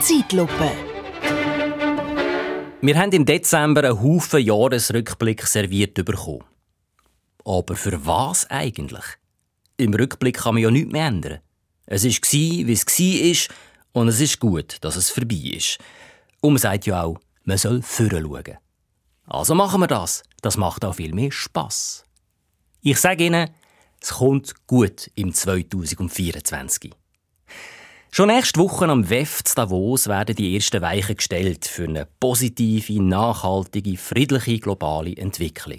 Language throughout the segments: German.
Zeitlupe. Wir haben im Dezember einen Haufen Jahresrückblick serviert bekommen. Aber für was eigentlich? Im Rückblick kann man ja nichts mehr ändern. Es war, wie es war, und es ist gut, dass es vorbei ist. Und man sagt ja auch, man soll schauen. Also machen wir das. Das macht auch viel mehr Spass. Ich sage Ihnen, es kommt gut im 2024. Schon nächste Woche am WEF zu Davos werden die ersten Weichen gestellt für eine positive, nachhaltige, friedliche globale Entwicklung.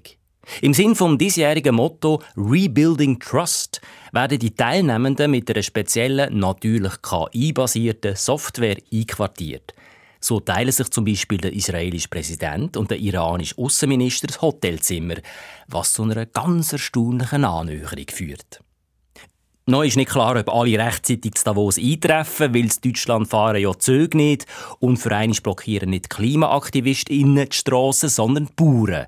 Im Sinn vom diesjährigen Motto Rebuilding Trust werden die Teilnehmenden mit einer speziellen, natürlich KI-basierten Software einquartiert. So teilen sich zum Beispiel der israelische Präsident und der iranische Außenminister das Hotelzimmer, was zu einer ganz erstaunlichen Annäherung führt. Noch ist nicht klar, ob alle rechtzeitig zu Davos eintreffen, weil das Deutschland fahren ja Züge nicht und für einmal blockieren nicht KlimaaktivistInnen die Strassen, sondern die Bauern.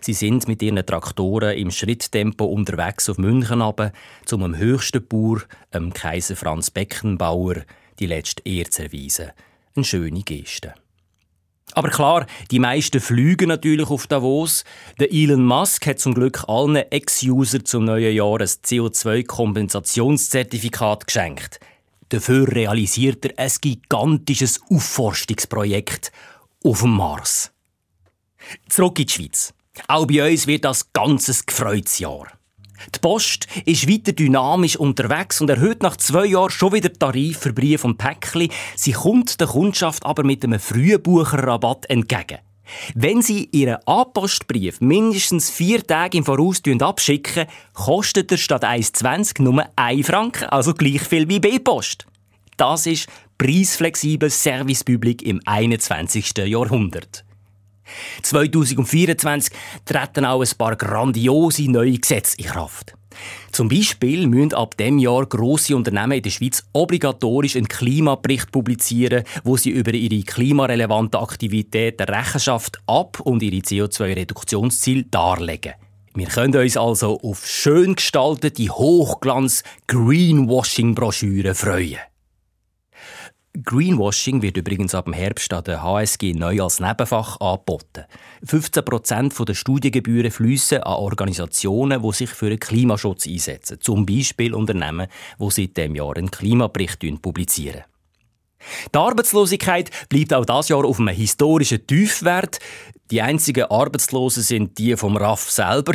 Sie sind mit ihren Traktoren im Schritttempo unterwegs auf München runter, um dem höchsten Bauer, dem Kaiser Franz Beckenbauer, die letzte Ehre zu erweisen. Eine schöne Geste. Aber klar, die meisten fliegen natürlich auf Davos. Der Elon Musk hat zum Glück allen Ex-User zum neuen Jahr ein CO2-Kompensationszertifikat geschenkt. Dafür realisiert er ein gigantisches Aufforstungsprojekt auf dem Mars. Zurück in die Schweiz. Auch bei uns wird das ganzes gefreutes Jahr. Die Post ist weiter dynamisch unterwegs und erhöht nach zwei Jahren schon wieder Tarif für Brief und Päckchen. Sie kommt der Kundschaft aber mit einem Frühbucherrabatt entgegen. Wenn Sie Ihren A-Postbrief mindestens vier Tage im Voraus abschicken, kostet er statt 1,20 nur 1 Franken, also gleich viel wie B-Post. Das ist preisflexibel Service Public im 21. Jahrhundert. 2024 treten auch ein paar grandiose neue Gesetze in Kraft. Zum Beispiel müssen ab dem Jahr grosse Unternehmen in der Schweiz obligatorisch einen Klimabericht publizieren, wo sie über ihre klimarelevanten Aktivitäten Rechenschaft ab und ihre CO2-Reduktionsziele darlegen. Wir können uns also auf schön gestaltete Hochglanz-Greenwashing-Broschüren freuen. Greenwashing wird übrigens ab dem Herbst an der HSG neu als Nebenfach angeboten. 15 Prozent der Studiengebühren fließen an Organisationen, die sich für den Klimaschutz einsetzen. Zum Beispiel Unternehmen, die seit dem Jahr einen Klimabericht publizieren. Die Arbeitslosigkeit bleibt auch das Jahr auf einem historischen Tiefwert. Die einzigen Arbeitslosen sind die vom RAF selber.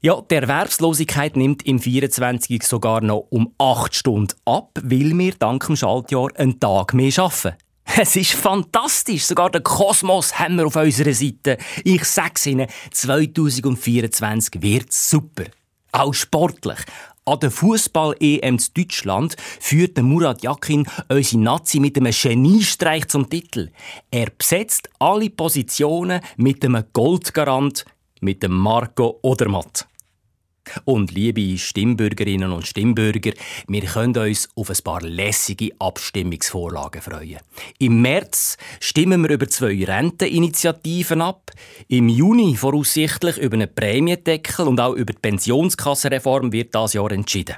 Ja, die Erwerbslosigkeit nimmt im 24 sogar noch um 8 Stunden ab, weil wir dank dem Schaltjahr einen Tag mehr arbeiten. Es ist fantastisch. Sogar den Kosmos haben wir auf unserer Seite. Ich sag's Ihnen, 2024 wird super. Auch sportlich. An der Fußball-EM in Deutschland führt Murat Yakin unsere Nazi mit einem Geniestreich zum Titel. Er besetzt alle Positionen mit einem Goldgarant, mit dem Marco Odermatt. Und liebe Stimmbürgerinnen und Stimmbürger, wir können uns auf ein paar lässige Abstimmungsvorlagen freuen. Im März stimmen wir über zwei Renteninitiativen ab, im Juni voraussichtlich über einen Prämiendeckel und auch über die Pensionskassenreform wird das Jahr entschieden.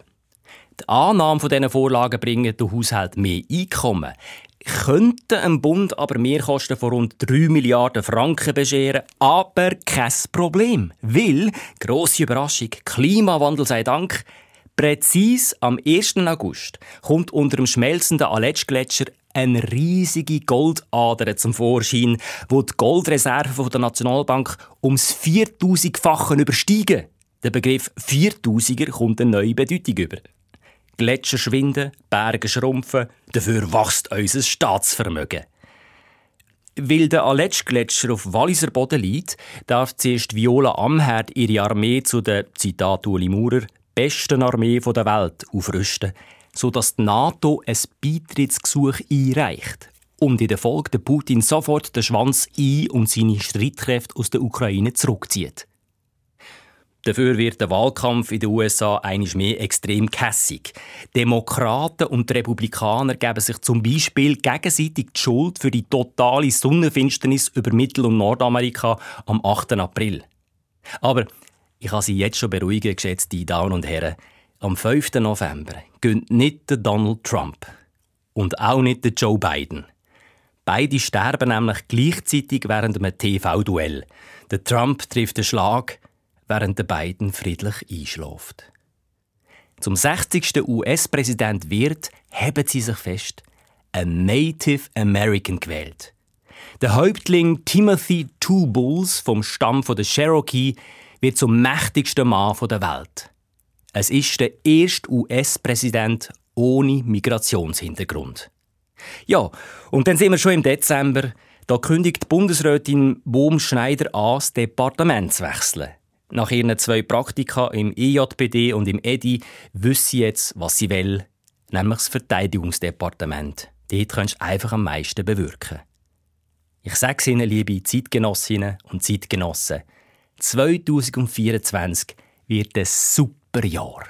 Die Annahme dieser Vorlagen bringen den Haushalt mehr Einkommen könnte ein Bund aber Mehrkosten von rund 3 Milliarden Franken bescheren, aber kein Problem. Weil, grosse Überraschung, Klimawandel sei Dank, präzis am 1. August kommt unter dem schmelzenden Aletschgletscher eine riesige Goldader zum Vorschein, wo die Goldreserven der Nationalbank ums 4000-fache übersteigen. Der Begriff 4000er kommt eine neue Bedeutung über. Gletscher schwinden, Berge schrumpfen, dafür wächst unser Staatsvermögen. Weil der Aletsch-Gletscher auf Walliser Boden liegt, darf zuerst Viola Amherd ihre Armee zu der, Zitat Uli Maurer, besten Armee der Welt aufrüsten, sodass die NATO ein Beitrittsgesuch einreicht. Und in der Folge der Putin sofort den Schwanz ein und seine Streitkräfte aus der Ukraine zurückzieht. Dafür wird der Wahlkampf in den USA einisch mehr extrem kässig. Demokraten und Republikaner geben sich zum Beispiel gegenseitig die Schuld für die totale Sonnenfinsternis über Mittel- und Nordamerika am 8. April. Aber ich kann Sie jetzt schon beruhigen, geschätzte Damen und Herren. Am 5. November gönnt nicht Donald Trump und auch nicht Joe Biden. Beide sterben nämlich gleichzeitig während einem TV-Duell. Der Trump trifft den Schlag, während der Biden friedlich einschläft. Zum 60. US-Präsident wird, haben sie sich fest, ein Native American gewählt. Der Häuptling Timothy Two Bulls vom Stamm der Cherokee wird zum mächtigsten Mann der Welt. Es ist der erste US-Präsident ohne Migrationshintergrund. Ja, und dann sind wir schon im Dezember. Da kündigt Bundesrätin Bohm Schneider an, das Departement zu wechseln. Nach ihren zwei Praktika im EJPD und im EDI wissen sie jetzt, was sie will, nämlich das Verteidigungsdepartement. Dort kannst du einfach am meisten bewirken. Ich sage es Ihnen, liebe Zeitgenossinnen und Zeitgenossen, 2024 wird ein super Jahr.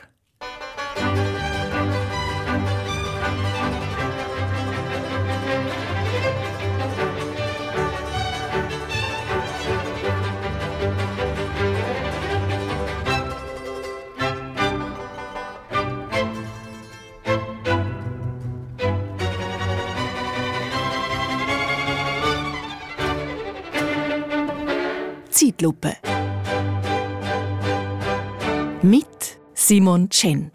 Zeitlupe. Mit Simon Chen.